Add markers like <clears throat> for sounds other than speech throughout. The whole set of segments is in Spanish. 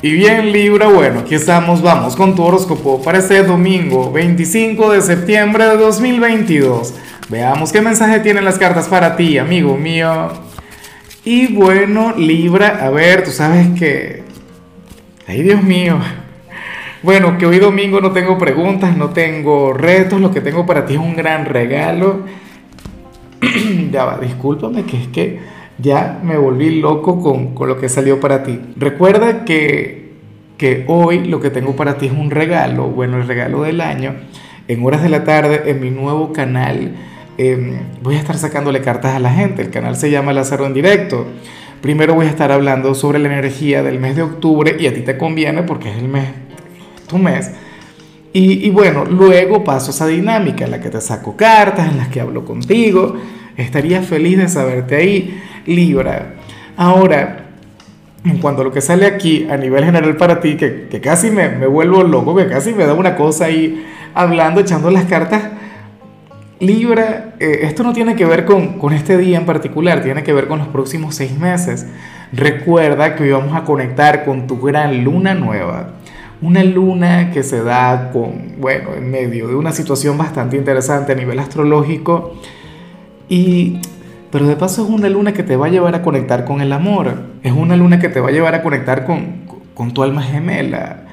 Y bien Libra, bueno, aquí estamos, vamos con tu horóscopo para este domingo 25 de septiembre de 2022. Veamos qué mensaje tienen las cartas para ti, amigo mío. Y bueno, Libra, a ver, tú sabes que... Ay, Dios mío. Bueno, que hoy domingo no tengo preguntas, no tengo retos, lo que tengo para ti es un gran regalo. <clears throat> ya va, discúlpame, que es que ya me volví loco con, con, lo que salió para ti. Recuerda que, que hoy lo que tengo para ti es un regalo, bueno, el regalo del año. En horas de la tarde, en mi nuevo canal, eh, voy a estar sacándole cartas a la gente. El canal se llama Lázaro en Directo. Primero voy a estar hablando sobre la energía del mes de octubre y a ti te conviene porque es el mes, tu mes. Y, y bueno, luego paso esa dinámica en la que te saco cartas, en las que hablo contigo. Estaría feliz de saberte ahí. Libra. Ahora, en cuanto a lo que sale aquí a nivel general para ti, que, que casi me, me, vuelvo loco, que casi me da una cosa ahí hablando, echando las cartas, Libra, eh, esto no tiene que ver con, con este día en particular, tiene que ver con los próximos seis meses. Recuerda que hoy vamos a conectar con tu gran luna nueva. Una luna que se da con, bueno, en medio de una situación bastante interesante a nivel astrológico. Y pero de paso es una luna que te va a llevar a conectar con el amor. Es una luna que te va a llevar a conectar con, con tu alma gemela.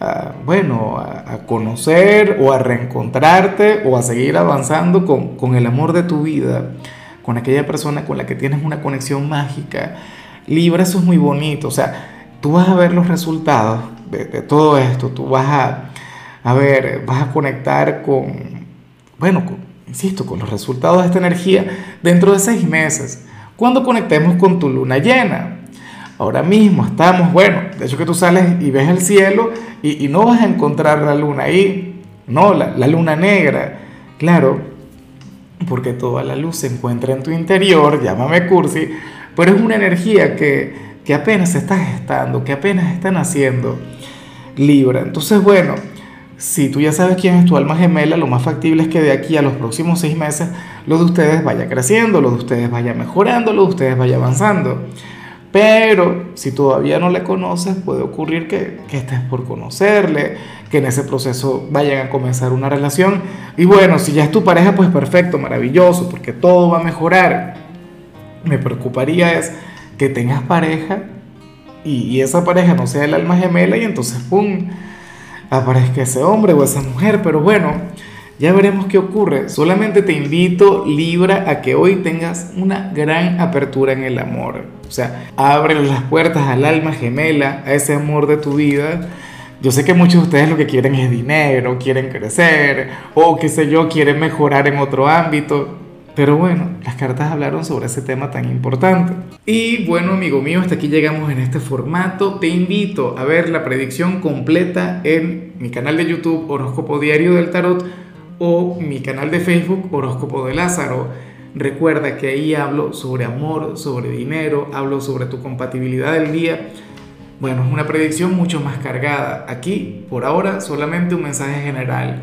A, bueno, a, a, conocer o a reencontrarte o a seguir avanzando con, con, el amor de tu vida, con aquella persona con la que tienes una conexión mágica. Libra, eso es muy bonito. O sea, tú vas a ver los resultados de, de todo esto. Tú vas a, a ver, vas a conectar con, bueno, con, insisto, con los resultados de esta energía dentro de seis meses, cuando conectemos con tu luna llena. Ahora mismo estamos, bueno, de hecho que tú sales y ves el cielo y, no vas a encontrar la luna ahí, no, la, luna negra, claro, porque toda la luz se encuentra en tu interior, llámame cursi, pero es una energía que, que apenas se está que apenas está naciendo, Libra. Entonces, bueno, si tú ya sabes quién es tu alma gemela, lo más factible es que de aquí a los próximos seis meses lo de ustedes vaya creciendo, lo de ustedes vaya mejorando, lo de ustedes vaya avanzando. Pero si todavía no le conoces, puede ocurrir que, que estés por conocerle, que en ese proceso vayan a comenzar una relación. Y bueno, si ya es tu pareja, pues perfecto, maravilloso, porque todo va a mejorar. Me preocuparía es que tengas pareja y, y esa pareja no sea el alma gemela y entonces, ¡pum! Aparezca ese hombre o esa mujer, pero bueno, ya veremos qué ocurre. Solamente te invito, Libra, a que hoy tengas una gran apertura en el amor. O sea, abre las puertas al alma gemela, a ese amor de tu vida. Yo sé que muchos de ustedes lo que quieren es dinero, quieren crecer, o qué sé yo, quieren mejorar en otro ámbito. Pero bueno, las cartas hablaron sobre ese tema tan importante. Y bueno, amigo mío, hasta aquí llegamos en este formato. Te invito a ver la predicción completa en mi canal de YouTube Horóscopo Diario del Tarot o mi canal de Facebook Horóscopo de Lázaro. Recuerda que ahí hablo sobre amor, sobre dinero, hablo sobre tu compatibilidad del día. Bueno, es una predicción mucho más cargada. Aquí, por ahora, solamente un mensaje general